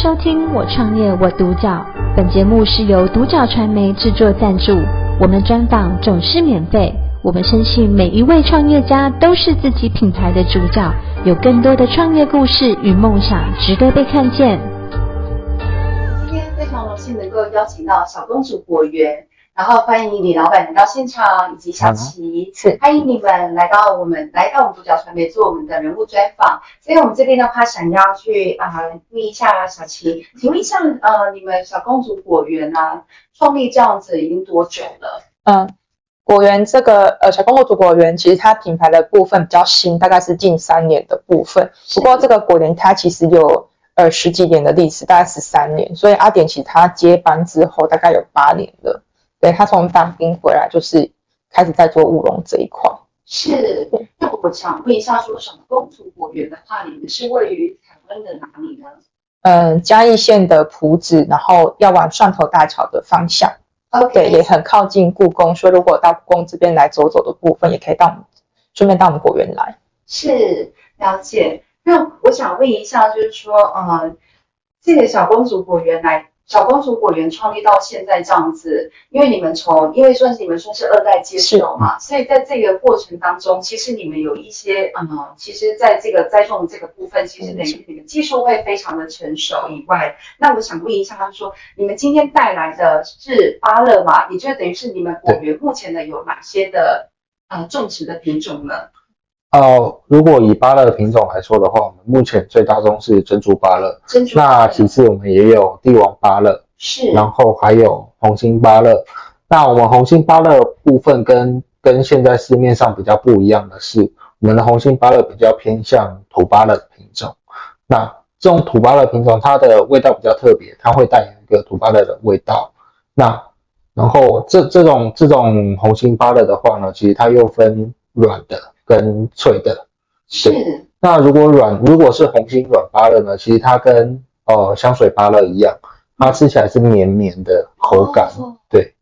收听我创业我独角，本节目是由独角传媒制作赞助，我们专访总是免费。我们相信每一位创业家都是自己品牌的主角，有更多的创业故事与梦想值得被看见。今天非常荣幸能够邀请到小公主果园。然后欢迎李老板来到现场，以及小齐，是欢迎你们来到我们来到我们独角传媒做我们的人物专访。所以我们这边的话，想要去啊问一下小齐，请问一下，呃，你们小公主果园啊，创立这样子已经多久了？嗯，果园这个呃小公主果园，其实它品牌的部分比较新，大概是近三年的部分。不过这个果园它其实有呃十几年的历史，大概十三年。所以阿典其实他接班之后，大概有八年了。对，他从当兵回来，就是开始在做务农这一块。是，那我想问一下，说什么公主果园的话，你们是位于台湾的哪里呢？嗯，嘉义县的埔子，然后要往蒜头大桥的方向。OK，对，也很靠近故宫，所以如果到故宫这边来走走的部分，也可以到我们，顺便到我们果园来。是，了解。那我想问一下，就是说，呃，这个小公主果园来。小公主果园创立到现在这样子，因为你们从，因为算是你们算是二代接手嘛，所以在这个过程当中，其实你们有一些，嗯，其实在这个栽种这个部分，其实等于你们技术会非常的成熟以外，那我想问一下，他说，你们今天带来的是芭乐吗？也就等于是你们果园目前的有哪些的，呃，种植的品种呢？哦，如果以芭乐的品种来说的话，我们目前最大宗是珍珠芭乐。珍珠。那其次我们也有帝王芭乐，是。然后还有红心芭乐。那我们红心芭乐部分跟跟现在市面上比较不一样的是，我们的红心芭乐比较偏向土芭乐品种。那这种土芭乐品种，它的味道比较特别，它会带有一个土芭乐的味道。那然后这这种这种红心芭乐的话呢，其实它又分软的。跟脆的，是。那如果软，如果是红心软芭乐呢？其实它跟呃香水芭乐一样，它吃起来是绵绵的口感，哦、对。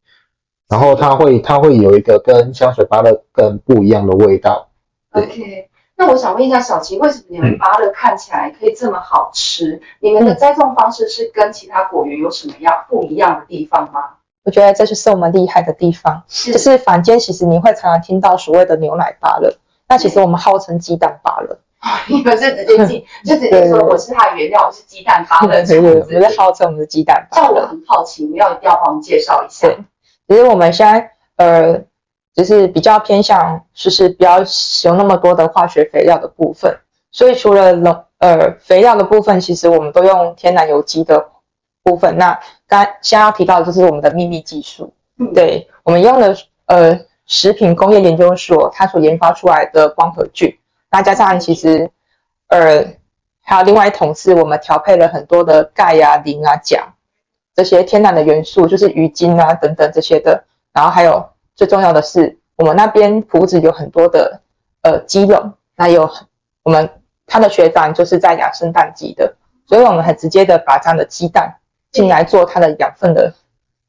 然后它会它会有一个跟香水芭乐更不一样的味道。OK，那我想问一下小琪，为什么你们芭乐看起来可以这么好吃？嗯、你们的栽种方式是跟其他果园有什么样不一样的地方吗？我觉得这就是我们厉害的地方，是就是坊间其实你会常常听到所谓的牛奶芭乐。那其实我们号称鸡蛋芭乐，你们是直接进，就直接说我是它的原料，我是鸡蛋芭乐，对对对，我是号称我们的鸡蛋芭乐。这我很好奇，你要一定要帮我们介绍一下。对，其实我们现在呃，就是比较偏向，就是不要使用那么多的化学肥料的部分。所以除了农呃肥料的部分，其实我们都用天然有机的部分。那刚刚先要提到的就是我们的秘密技术，嗯、对我们用的呃。食品工业研究所，它所研发出来的光合菌，那加上其实，呃，还有另外一桶是我们调配了很多的钙啊、磷啊、钾这些天然的元素，就是鱼精啊等等这些的。然后还有最重要的是，我们那边埔子有很多的呃鸡肉，那有我们他的学长就是在养生蛋鸡的，所以我们很直接的把这样的鸡蛋进来做它的养分的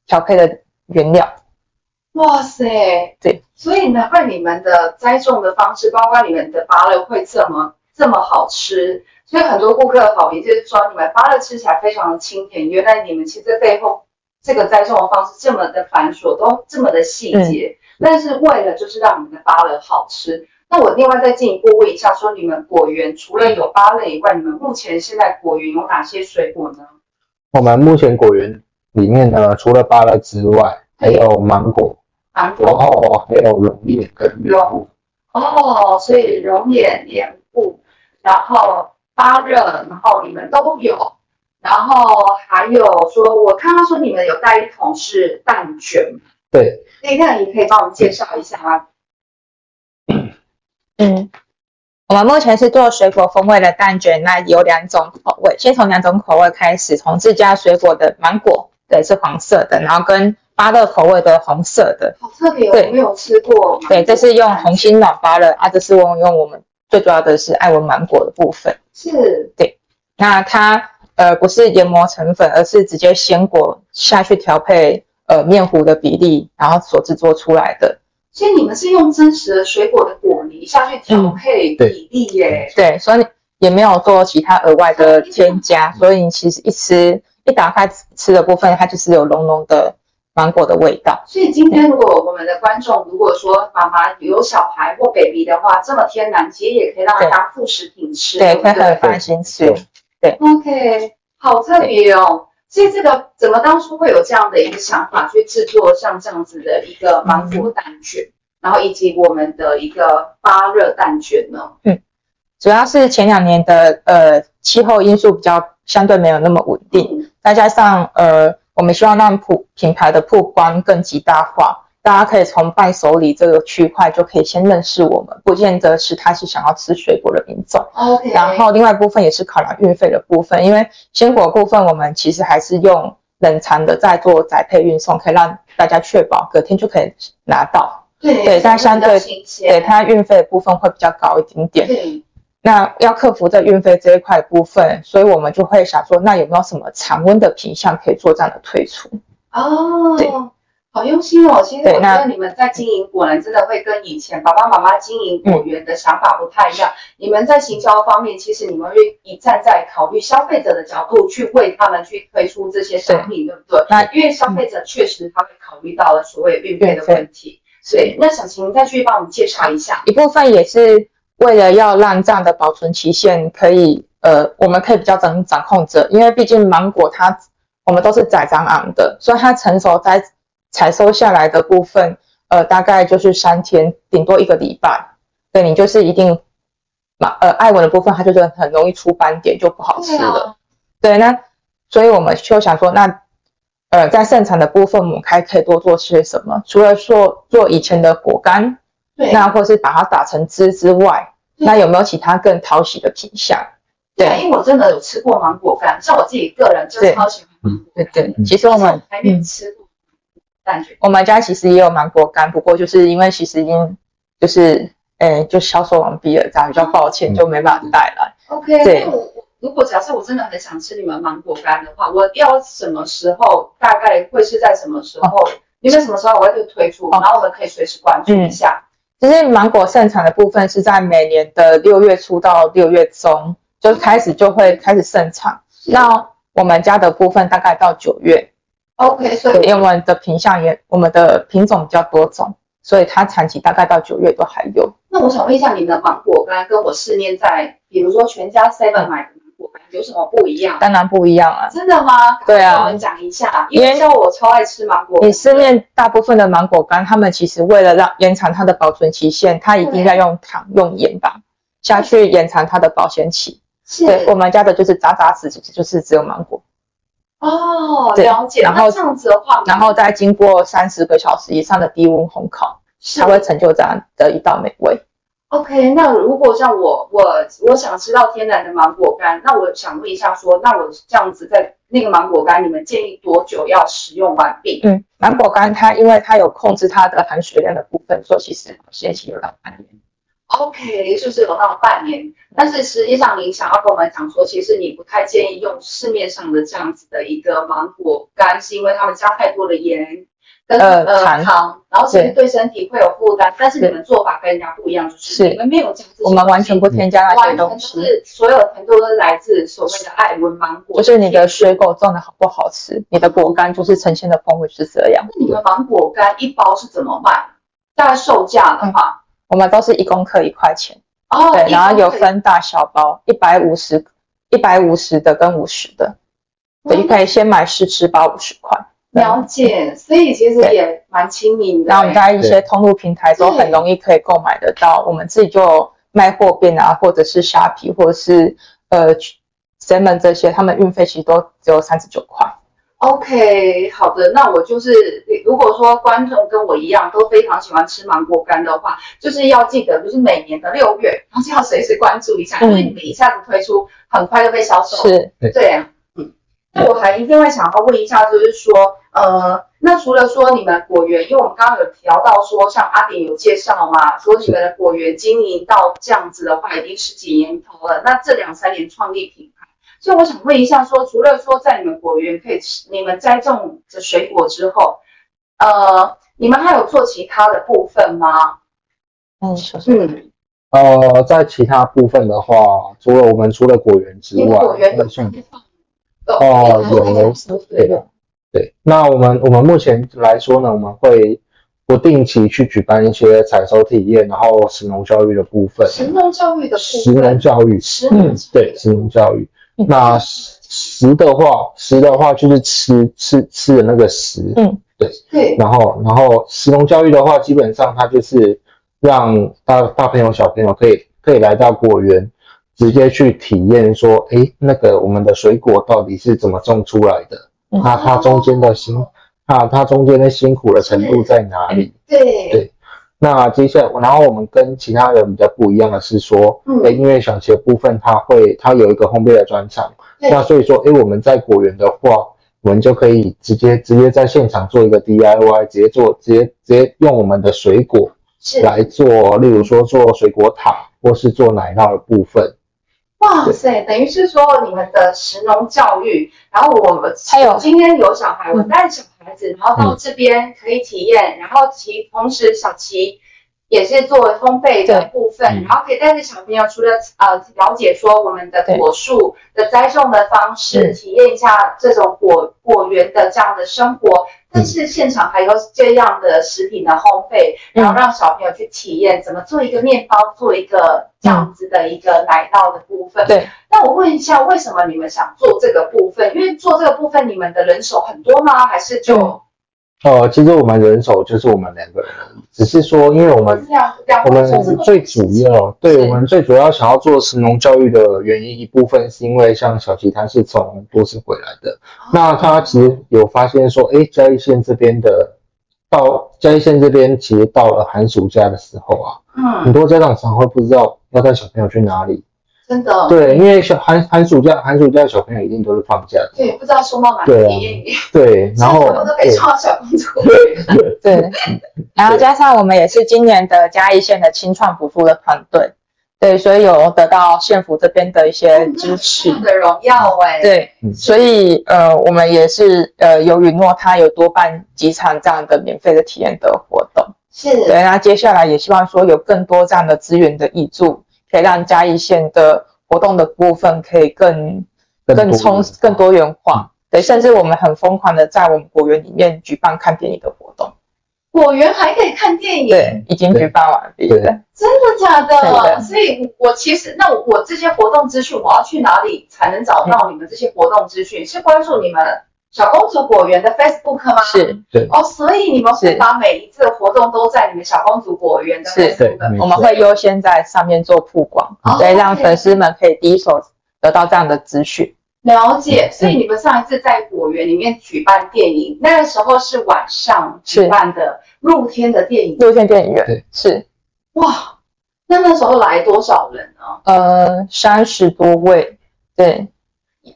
调配的原料。哇塞，对，所以难怪你们的栽种的方式，包括你们的芭乐会这么这么好吃。所以很多顾客的好评就是说，你们芭乐吃起来非常的清甜。原来你们其实背后这个栽种的方式这么的繁琐，都这么的细节，嗯、但是为了就是让你们的芭乐好吃。那我另外再进一步问一下，说你们果园除了有芭乐以外，你们目前现在果园有哪些水果呢？我们目前果园里面呢，除了芭乐之外，还有芒果。芒果哦，还有龙眼跟莲哦，所以龙眼、莲雾，然后发热，然后你们都有，然后还有说，我看到说你们有带一桶是蛋卷，对，那你可以帮我们介绍一下吗？嗯，我们目前是做水果风味的蛋卷，那有两种口味，先从两种口味开始，从自家水果的芒果，对，是黄色的，然后跟。芭乐口味的红色的，好特别哦，对，我没有吃过。对，这是用红心暖芭乐啊，这是我用我们最主要的是爱文芒果的部分。是，对，那它呃不是研磨成粉，而是直接鲜果下去调配呃面糊的比例，然后所制作出来的。所以你们是用真实的水果的果泥下去调配比例耶？嗯、对，对，所以也没有做其他额外的添加，所以你其实一吃一打开吃的部分，它就是有浓浓的芒果的味道。所以今天如果我们的观众如果说妈妈有小孩或 baby 的话，这么天然，其实也可以让他当副食品吃，对，可以很放心吃。对，OK，好特别哦。所以这个怎么当初会有这样的一个想法去制作像这样子的一个芒果蛋卷，嗯、然后以及我们的一个发热蛋卷呢？嗯，主要是前两年的呃气候因素比较相对没有那么稳定，嗯、再加上呃我们希望让普品牌的曝光更极大化。大家可以从伴手礼这个区块就可以先认识我们，不见得是他是想要吃水果的品种。OK。然后另外一部分也是考量运费的部分，因为鲜果部分我们其实还是用冷藏的在做宅配运送，可以让大家确保隔天就可以拿到。对对，但相对对它运费的部分会比较高一点点。对。那要克服在运费这一块部分，所以我们就会想说，那有没有什么常温的品项可以做这样的推出？哦。对。好用心哦！其实我觉得你们在经营果然真的会跟以前爸爸妈妈经营果园的想法不太一样。嗯、你们在行销方面，其实你们愿意站在考虑消费者的角度去为他们去推出这些商品，对，对不对？那因为消费者确实他会考虑到了所谓运费的问题，所以那想请您再去帮我们介绍一下。一部分也是为了要让这样的保存期限可以，呃，我们可以比较掌掌控着，因为毕竟芒果它我们都是宰张昂的，所以它成熟在。采收下来的部分，呃，大概就是三天，顶多一个礼拜。对，你就是一定，呃，爱文的部分它就是很容易出斑点，就不好吃了。对，啊、对，那所以我们就想说，那呃，在盛产的部分，我们还可以多做些什么？除了做做以前的果干，对，那或是把它打成汁之外，那有没有其他更讨喜的品相？对，因为我真的有吃过芒果干，像我自己个人就超喜欢芒果干。对对，其实我们还没吃过。我们家其实也有芒果干，不过就是因为其实已经就是，诶，就销售完毕了，这样比较抱歉，就没办法带来。OK，对。那我如果假设我真的很想吃你们芒果干的话，我要什么时候？大概会是在什么时候？哦、因为什么时候我会推出？哦、然后我们可以随时关注一下。其实、嗯、芒果盛产的部分是在每年的六月初到六月中，就开始就会开始盛产。那我们家的部分大概到九月。OK，所以因为我们的品相也，我们的品种比较多种，所以它产期大概到九月都还有。那我想问一下，你们的芒果干跟我市面在，比如说全家 Seven 买的有什么不一样？当然不一样啊！真的吗？对啊，我们讲一下，因为像我超爱吃芒果。你市面大部分的芒果干，他们其实为了让延长它的保存期限，它一定要用糖、用盐吧下去延长它的保鲜期。是对，我们家的就是渣渣子，就是只有芒果。哦，了解。然后这样子的话，然后再经过三十个小时以上的低温烘烤，才会成就这样的一道美味。OK，那如果像我，我我想吃到天然的芒果干，那我想问一下说，那我这样子在那个芒果干，你们建议多久要使用完毕？嗯，芒果干它因为它有控制它的含水量的部分，所以其实限期有到半年。OK，就是有到半年，但是实际上你想要跟我们讲说，其实你不太建议用市面上的这样子的一个芒果干，是因为他们加太多的盐跟呃糖，然后其实对身体会有负担。但是你们做法跟人家不一样，就是你们没有加这些，我们完全不添加那些东西，是所有甜度都是来自所谓的爱文芒果。就是你的水果种的好不好吃，你的果干就是呈现的风味是这样。那你们芒果干一包是怎么卖？大概售价的话？嗯我们都是一公克一块钱哦，对，然后有分大小包，一百五十、一百五十的跟五十的，对，你可以先买试吃包五十块。了解，所以其实也蛮亲民的。然后我们在一些通路平台都很容易可以购买得到，我们自己就卖货便啊，或者是虾皮，或者是呃 semen 这些，他们运费其实都只有三十九块。OK，好的，那我就是，如果说观众跟我一样都非常喜欢吃芒果干的话，就是要记得，就是每年的六月，然后就要随时关注一下，因为你们一下子推出，很快就被销售。是，对。那我还一定会想要问一下，就是说，呃，那除了说你们果园，因为我们刚刚有聊到说，像阿典有介绍嘛，说你们的果园经营到这样子的话，已经十几年头了，那这两三年创立品牌。所以我想问一下说，说除了说在你们果园可以吃，你们栽种的水果之后，呃，你们还有做其他的部分吗？嗯，小嗯，呃，在其他部分的话，除了我们除了果园之外，果园的像哦，有对的，对。那我们我们目前来说呢，我们会不定期去举办一些采收体验，然后食农教育的部分。食农教育的部分。食农教育，食农对食农教育。那食的话，食的话就是吃吃吃的那个食，嗯，对对。然后然后食农教育的话，基本上它就是让大大朋友小朋友可以可以来到果园。直接去体验说，哎，那个我们的水果到底是怎么种出来的？那它中间的辛，那它中间的辛苦的程度在哪里？对对。那接下来，然后我们跟其他人比较不一样的是说，嗯，因为小七的部分，它会它有一个烘焙的专场，那所以说，哎，我们在果园的话，我们就可以直接直接在现场做一个 DIY，直接做直接直接用我们的水果来做，例如说做水果塔，或是做奶酪的部分。哇塞，等于是说你们的食农教育，然后我们还有今天有小孩，我带小孩子，然后到这边可以体验，然后其同时小琪也是作为烘焙的部分，然后可以带着小朋友除了呃了解说我们的果树的栽种的方式，体验一下这种果果园的这样的生活。但是现场还有这样的食品的烘焙，然后让小朋友去体验怎么做一个面包，做一个这样子的一个奶酪的部分。对。那我问一下，为什么你们想做这个部分？因为做这个部分，你们的人手很多吗？还是就？呃，其实我们人手就是我们两个人，只是说，因为我们我们最主要，对我们最主要想要做神农教育的原因，一部分是因为像小吉他是从都市回来的，那他其实有发现说，哎，嘉义县这边的到嘉义县这边，其实到了寒暑假的时候啊，嗯，很多家长常会不知道要带小朋友去哪里。真的，对，因为小寒寒暑假，寒暑假的小朋友一定都是放假的，对，不知道送到哪里。对，对，然后都可以送到小公主。对，然后加上我们也是今年的嘉义县的青创补助的团队，对，所以有得到县府这边的一些支持的荣耀哎。对，所以呃，我们也是呃有允诺，他有多办几场这样的免费的体验的活动。是，对，那接下来也希望说有更多这样的资源的挹注。可以让嘉义县的活动的部分可以更更充更多元化，对，甚至我们很疯狂的在我们果园里面举办看电影的活动。果园还可以看电影？对，已经举办完毕了。真的假的？所以，我其实那我我这些活动资讯，我要去哪里才能找到你们这些活动资讯？是关注你们？小公主果园的 Facebook 吗？是，对哦，所以你们会把每一次的活动都在你们小公主果园的 Facebook，我们会优先在上面做曝光，对，让粉丝们可以第一手得到这样的资讯。了解，所以你们上一次在果园里面举办电影，那个时候是晚上举办的露天的电影，露天电影院，对，是。哇，那那时候来多少人呢？呃，三十多位，对。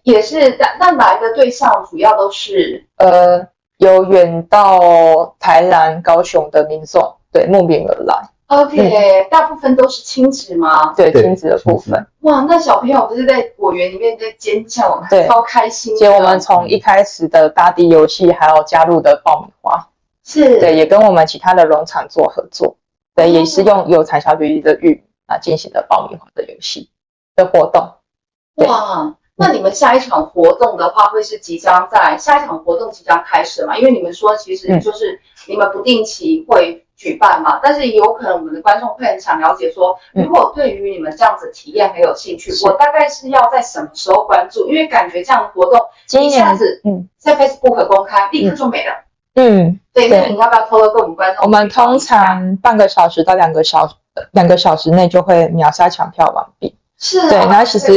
也是，但但来的对象主要都是呃，有远到台南、高雄的民众，对，慕名而来。OK，嗯，大部分都是亲子吗？对，亲子的部分。哇，那小朋友不是在果园里面在尖叫，对，超开心。且我们从一开始的大地游戏，还有加入的爆米花，是对，也跟我们其他的农场做合作，对，也是用有产销履历的玉米啊进行的爆米花的游戏的活动。哇。那你们下一场活动的话，会是即将在下一场活动即将开始嘛？因为你们说其实就是你们不定期会举办嘛，嗯、但是有可能我们的观众会很想了解说，如果对于你们这样子体验很有兴趣，嗯、我大概是要在什么时候关注？因为感觉这样的活动一下子嗯，在 Facebook 公开，立刻就没了。嗯，对，那你要不要偷偷跟我们观众？我们通常半个小时到两个小时，两个小时内就会秒杀抢票完毕。是、啊，对，那其实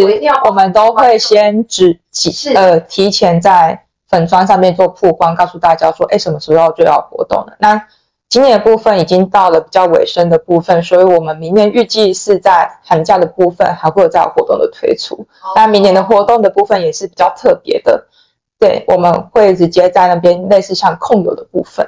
我们都会先只提呃提前在粉砖上面做曝光，告诉大家说，哎，什么时候就要活动了。那今年的部分已经到了比较尾声的部分，所以我们明年预计是在寒假的部分还会有再有活动的推出。那、哦、明年的活动的部分也是比较特别的，对，我们会直接在那边类似像控油的部分。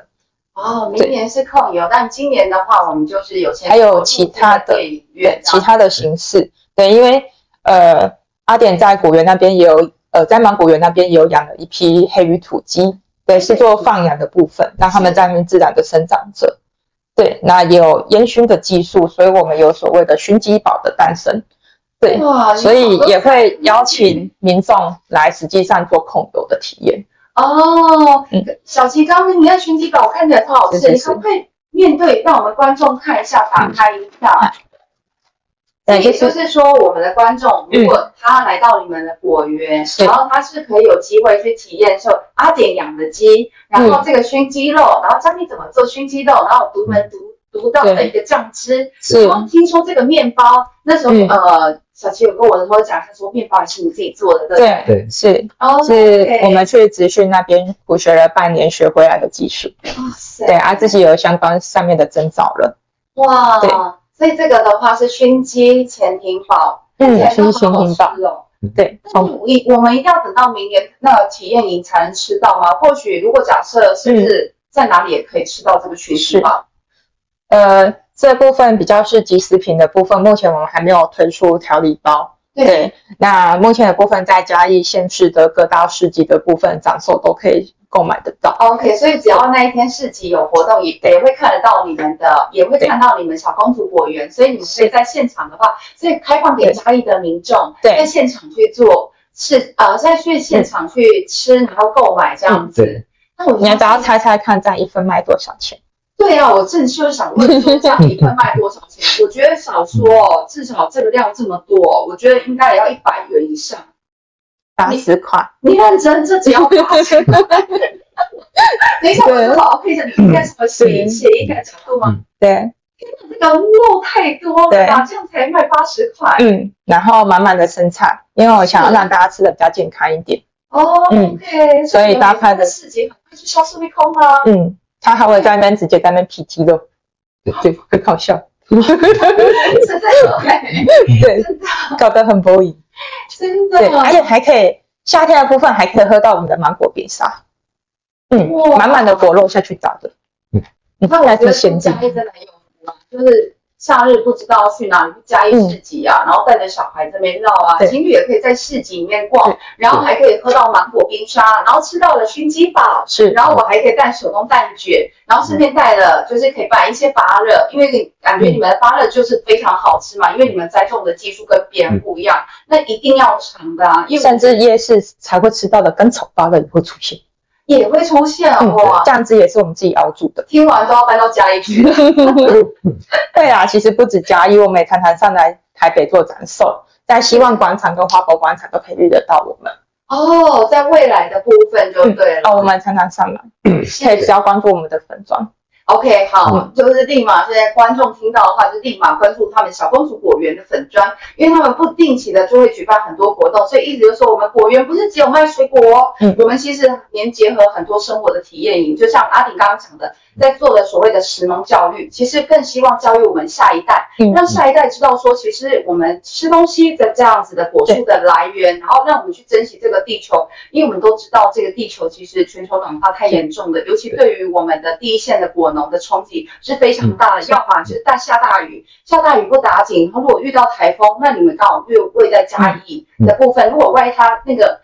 哦，明年是控油，但今年的话，我们就是有还有其他的对其他的形式。对，因为呃，阿典在果园那边也有，呃，在芒果园那边也有养了一批黑羽土鸡，对，是做放养的部分，让他们在那边自然的生长着。对，那也有烟熏的技术，所以我们有所谓的熏鸡堡的诞生。对，所以也会邀请民众来实际上做控油的体验。哦，嗯，小齐刚刚你看熏鸡堡，我看起来超好吃，你可不可以面对让我们观众看一下，打开一下？也就是说，我们的观众如果他来到你们的果园，然后他是可以有机会去体验说阿典养的鸡，然后这个熏鸡肉，然后教你怎么做熏鸡肉，然后独门独独到的一个酱汁。是然后听说这个面包，那时候呃。小琪有跟我的时候讲，他说面包也是你自己做的，对对？对，是，哦，是我们去职训那边苦学了半年学回来的技术。哇塞！对啊，自己有相关上面的证照了。哇，对，所以这个的话是熏鸡潜艇堡，嗯，熏鸡潜艇堡哦。对，从一我们一定要等到明年那个体验营才能吃到吗？或许如果假设是不是在哪里也可以吃到这个熏鸡堡？呃。这部分比较是即食品的部分，目前我们还没有推出调理包。对，对，那目前的部分在嘉义县市的各大市集的部分展售都可以购买得到。OK，所以只要那一天市集有活动，也也会看得到你们的，也会看到你们小公主果园。所以你们可以在现场的话，所以开放给嘉义的民众在现场去做是，呃，再去现场去吃，然后购买这样子。那我们要不要猜猜看，这样一份卖多少钱？对啊，我正就是想问说，这样一份卖多少钱？我觉得少说，至少这个量这么多，我觉得应该也要一百元以上，八十块。你认真，这只要八十块。等一下，我好好配着你，应该什么写写一个角度吗？对。天哪，这个肉太多了吧？这样才卖八十块。嗯，然后满满的生菜，因为我想要让大家吃的比较健康一点。哦，OK。所以搭配的市集很快就消失一空了。嗯。他还会在那边直接在那边劈鸡肉，对对，很搞笑，真的，对，搞得很过瘾，真的，对，而且还可以夏天的部分还可以喝到我们的芒果冰沙，嗯，满满的果肉下去打的，嗯，那我觉得现在真的很有福啊，就是。夏日不知道去哪里去嘉义市集啊，然后带着小孩这边绕啊，情侣也可以在市集里面逛，然后还可以喝到芒果冰沙，然后吃到了熏鸡堡，是，然后我还可以带手工蛋卷，然后顺便带了就是可以摆一些芭乐，因为感觉你们的芭乐就是非常好吃嘛，因为你们栽种的技术跟别人不一样，那一定要尝的啊，因为甚至夜市才会吃到的甘草芭乐也会出现。也会出现哇，酱汁也是我们自己熬煮的。听完都要搬到嘉义去。对啊，其实不止嘉义，我们也常常上来台北做展售，在希望广场跟花博广场都可以遇得到我们。哦，在未来的部分就对了。哦，我们常常上来，可以只要关注我们的粉专。OK，好，嗯、就是立马现在观众听到的话，就立马关注他们小公主果园的粉砖，因为他们不定期的就会举办很多活动，所以意思就是说，我们果园不是只有卖水果，哦，嗯，我们其实连结合很多生活的体验营，就像阿顶刚刚讲的，在做的所谓的食农教育，其实更希望教育我们下一代，嗯，让下一代知道说，其实我们吃东西的这样子的果树的来源，然后让我们去珍惜这个地球，因为我们都知道这个地球其实全球暖化太严重了，尤其对于我们的第一线的果。农的冲击是非常大的，要么就是大下大雨，下大雨不打紧，然后如果遇到台风，那你们刚好又位在嘉义的部分，如果万一它那个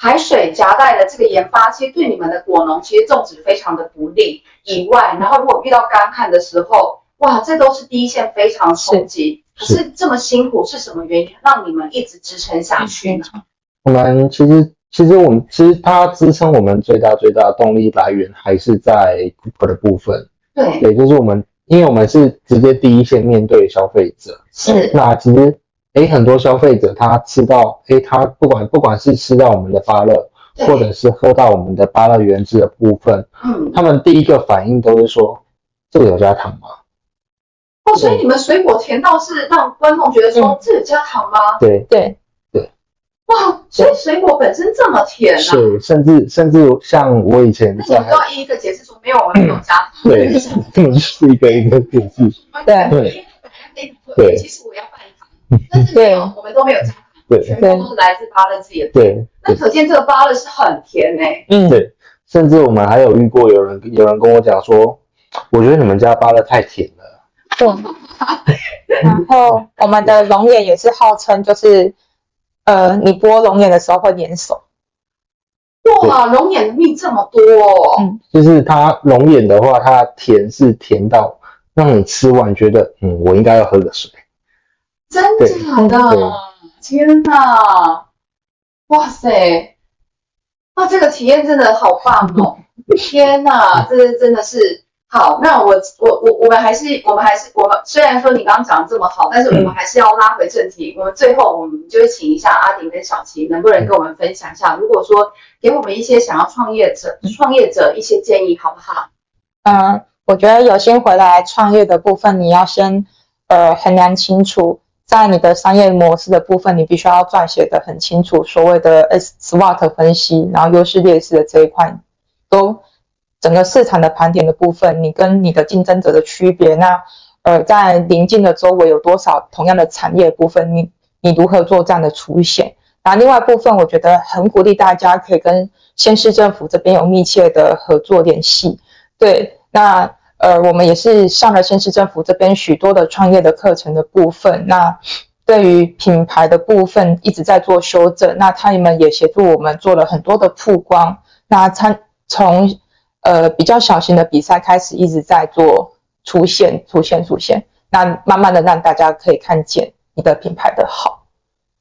海水夹带的这个盐巴，其实对你们的果农其实种植非常的不利。以外，然后如果遇到干旱的时候，哇，这都是第一线非常冲击。可是这么辛苦是什么原因让你们一直支撑下去呢？我们其实。其实我们其实它支撑我们最大最大的动力来源还是在 Cooper 的部分，对，也就是我们，因为我们是直接第一线面对消费者，是。那其实，诶，很多消费者他吃到，诶，他不管不管是吃到我们的芭乐，或者是喝到我们的芭乐原汁的部分，嗯，他们第一个反应都是说，这个有加糖吗？哦，所以你们水果甜到是让观众觉得说，这有加糖吗？对对对。哇，所以水果本身这么甜啊！是，甚至甚至像我以前，那你都要一一的解释说没有我们没有加糖。对，这么是一个一个解释。对对对，其实我要半糖，但是没有，我们都没有加糖，对，全部都是来自芭乐自己的。对，那可见这个芭乐是很甜诶。嗯，对，甚至我们还有遇过有人有人跟我讲说，我觉得你们家芭乐太甜了。对，然后我们的龙眼也是号称就是。呃，你剥龙眼的时候会粘手。哇，龙眼的蜜这么多哦。嗯，就是它龙眼的话，它甜是甜到让你吃完觉得嗯，我应该要喝个水。真的假的？天哪！哇塞！哇，这个体验真的好棒哦！天哪，这是真的是。好，那我我我我们还是我们还是我们虽然说你刚刚讲的这么好，但是我们还是要拉回正题。我们最后我们就会请一下阿鼎跟小齐，能不能跟我们分享一下？如果说给我们一些想要创业者创业者一些建议，好不好？嗯，我觉得有心回来创业的部分，你要先呃衡量清楚，在你的商业模式的部分，你必须要撰写的很清楚，所谓的 S SWOT 分析，然后优势劣势的这一块都。整个市场的盘点的部分，你跟你的竞争者的区别，那呃，在邻近的周围有多少同样的产业部分，你你如何做这样的凸显？那另外部分，我觉得很鼓励大家可以跟县市政府这边有密切的合作联系。对，那呃，我们也是上了县市政府这边许多的创业的课程的部分。那对于品牌的部分一直在做修正，那他们也协助我们做了很多的曝光。那参从呃，比较小型的比赛开始一直在做出现、出现、出现，那慢慢的让大家可以看见你的品牌的好。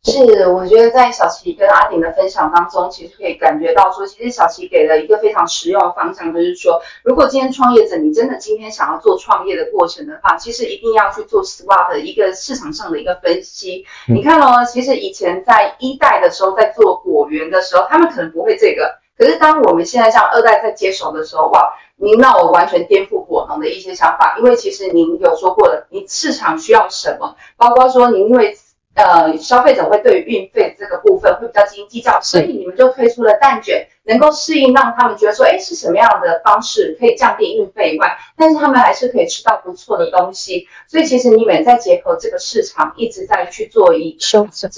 是，我觉得在小琪跟阿鼎的分享当中，其实可以感觉到说，其实小琪给了一个非常实用的方向，就是说，如果今天创业者你真的今天想要做创业的过程的话，其实一定要去做 SWOT 的一个市场上的一个分析。嗯、你看哦，其实以前在一代的时候，在做果园的时候，他们可能不会这个。可是当我们现在像二代在接手的时候，哇，您让我完全颠覆果农的一些想法，因为其实您有说过的，你市场需要什么，包括说您因为。呃，消费者会对于运费这个部分会比较斤斤计较，所以你们就推出了蛋卷，能够适应让他们觉得说，哎，是什么样的方式可以降低运费以外，但是他们还是可以吃到不错的东西。所以其实你们在结合这个市场，一直在去做一个修正。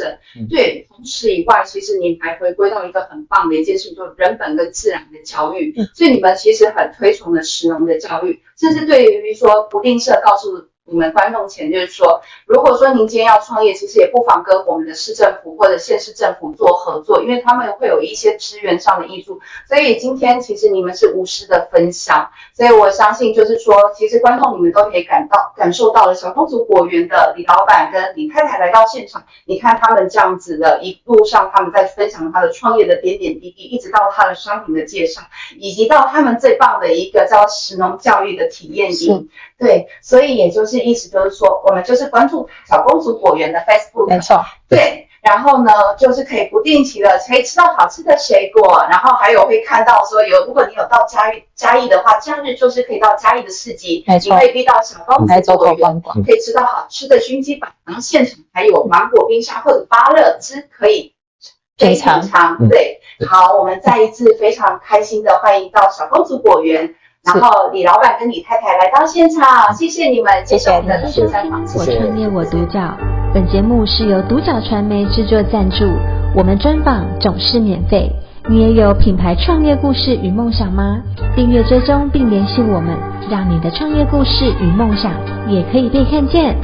对，同时以外，其实你们还回归到一个很棒的一件事，就是人本跟自然的教育。所以你们其实很推崇的食农的教育，甚至对于说不定社告诉。你们观众前就是说，如果说您今天要创业，其实也不妨跟我们的市政府或者县市政府做合作，因为他们会有一些资源上的挹注。所以今天其实你们是无私的分享，所以我相信就是说，其实观众你们都可以感到感受到了小公主果园的李老板跟李太太来到现场，你看他们这样子的一路上，他们在分享他的创业的点点滴滴，一直到他的商品的介绍，以及到他们最棒的一个叫食农教育的体验营。对，所以也就是意思就是说，我们就是关注小公主果园的 Facebook，没错，对，然后呢，就是可以不定期的可以吃到好吃的水果，然后还有会看到说有，如果你有到嘉义嘉义的话，假日就是可以到嘉义的市集，没错，你可以遇到小公主果园，可以吃到好吃的熏鸡堡，然后现场还有芒果冰沙或者芭乐汁可以品尝，对，好，我们再一次非常开心的欢迎到小公主果园。然后李老板跟李太太来到现场，谢谢你们，谢谢你们的专访。我创业我独角，本节目是由独角传媒制作赞助，我们专访总是免费。你也有品牌创业故事与梦想吗？订阅追踪并联系我们，让你的创业故事与梦想也可以被看见。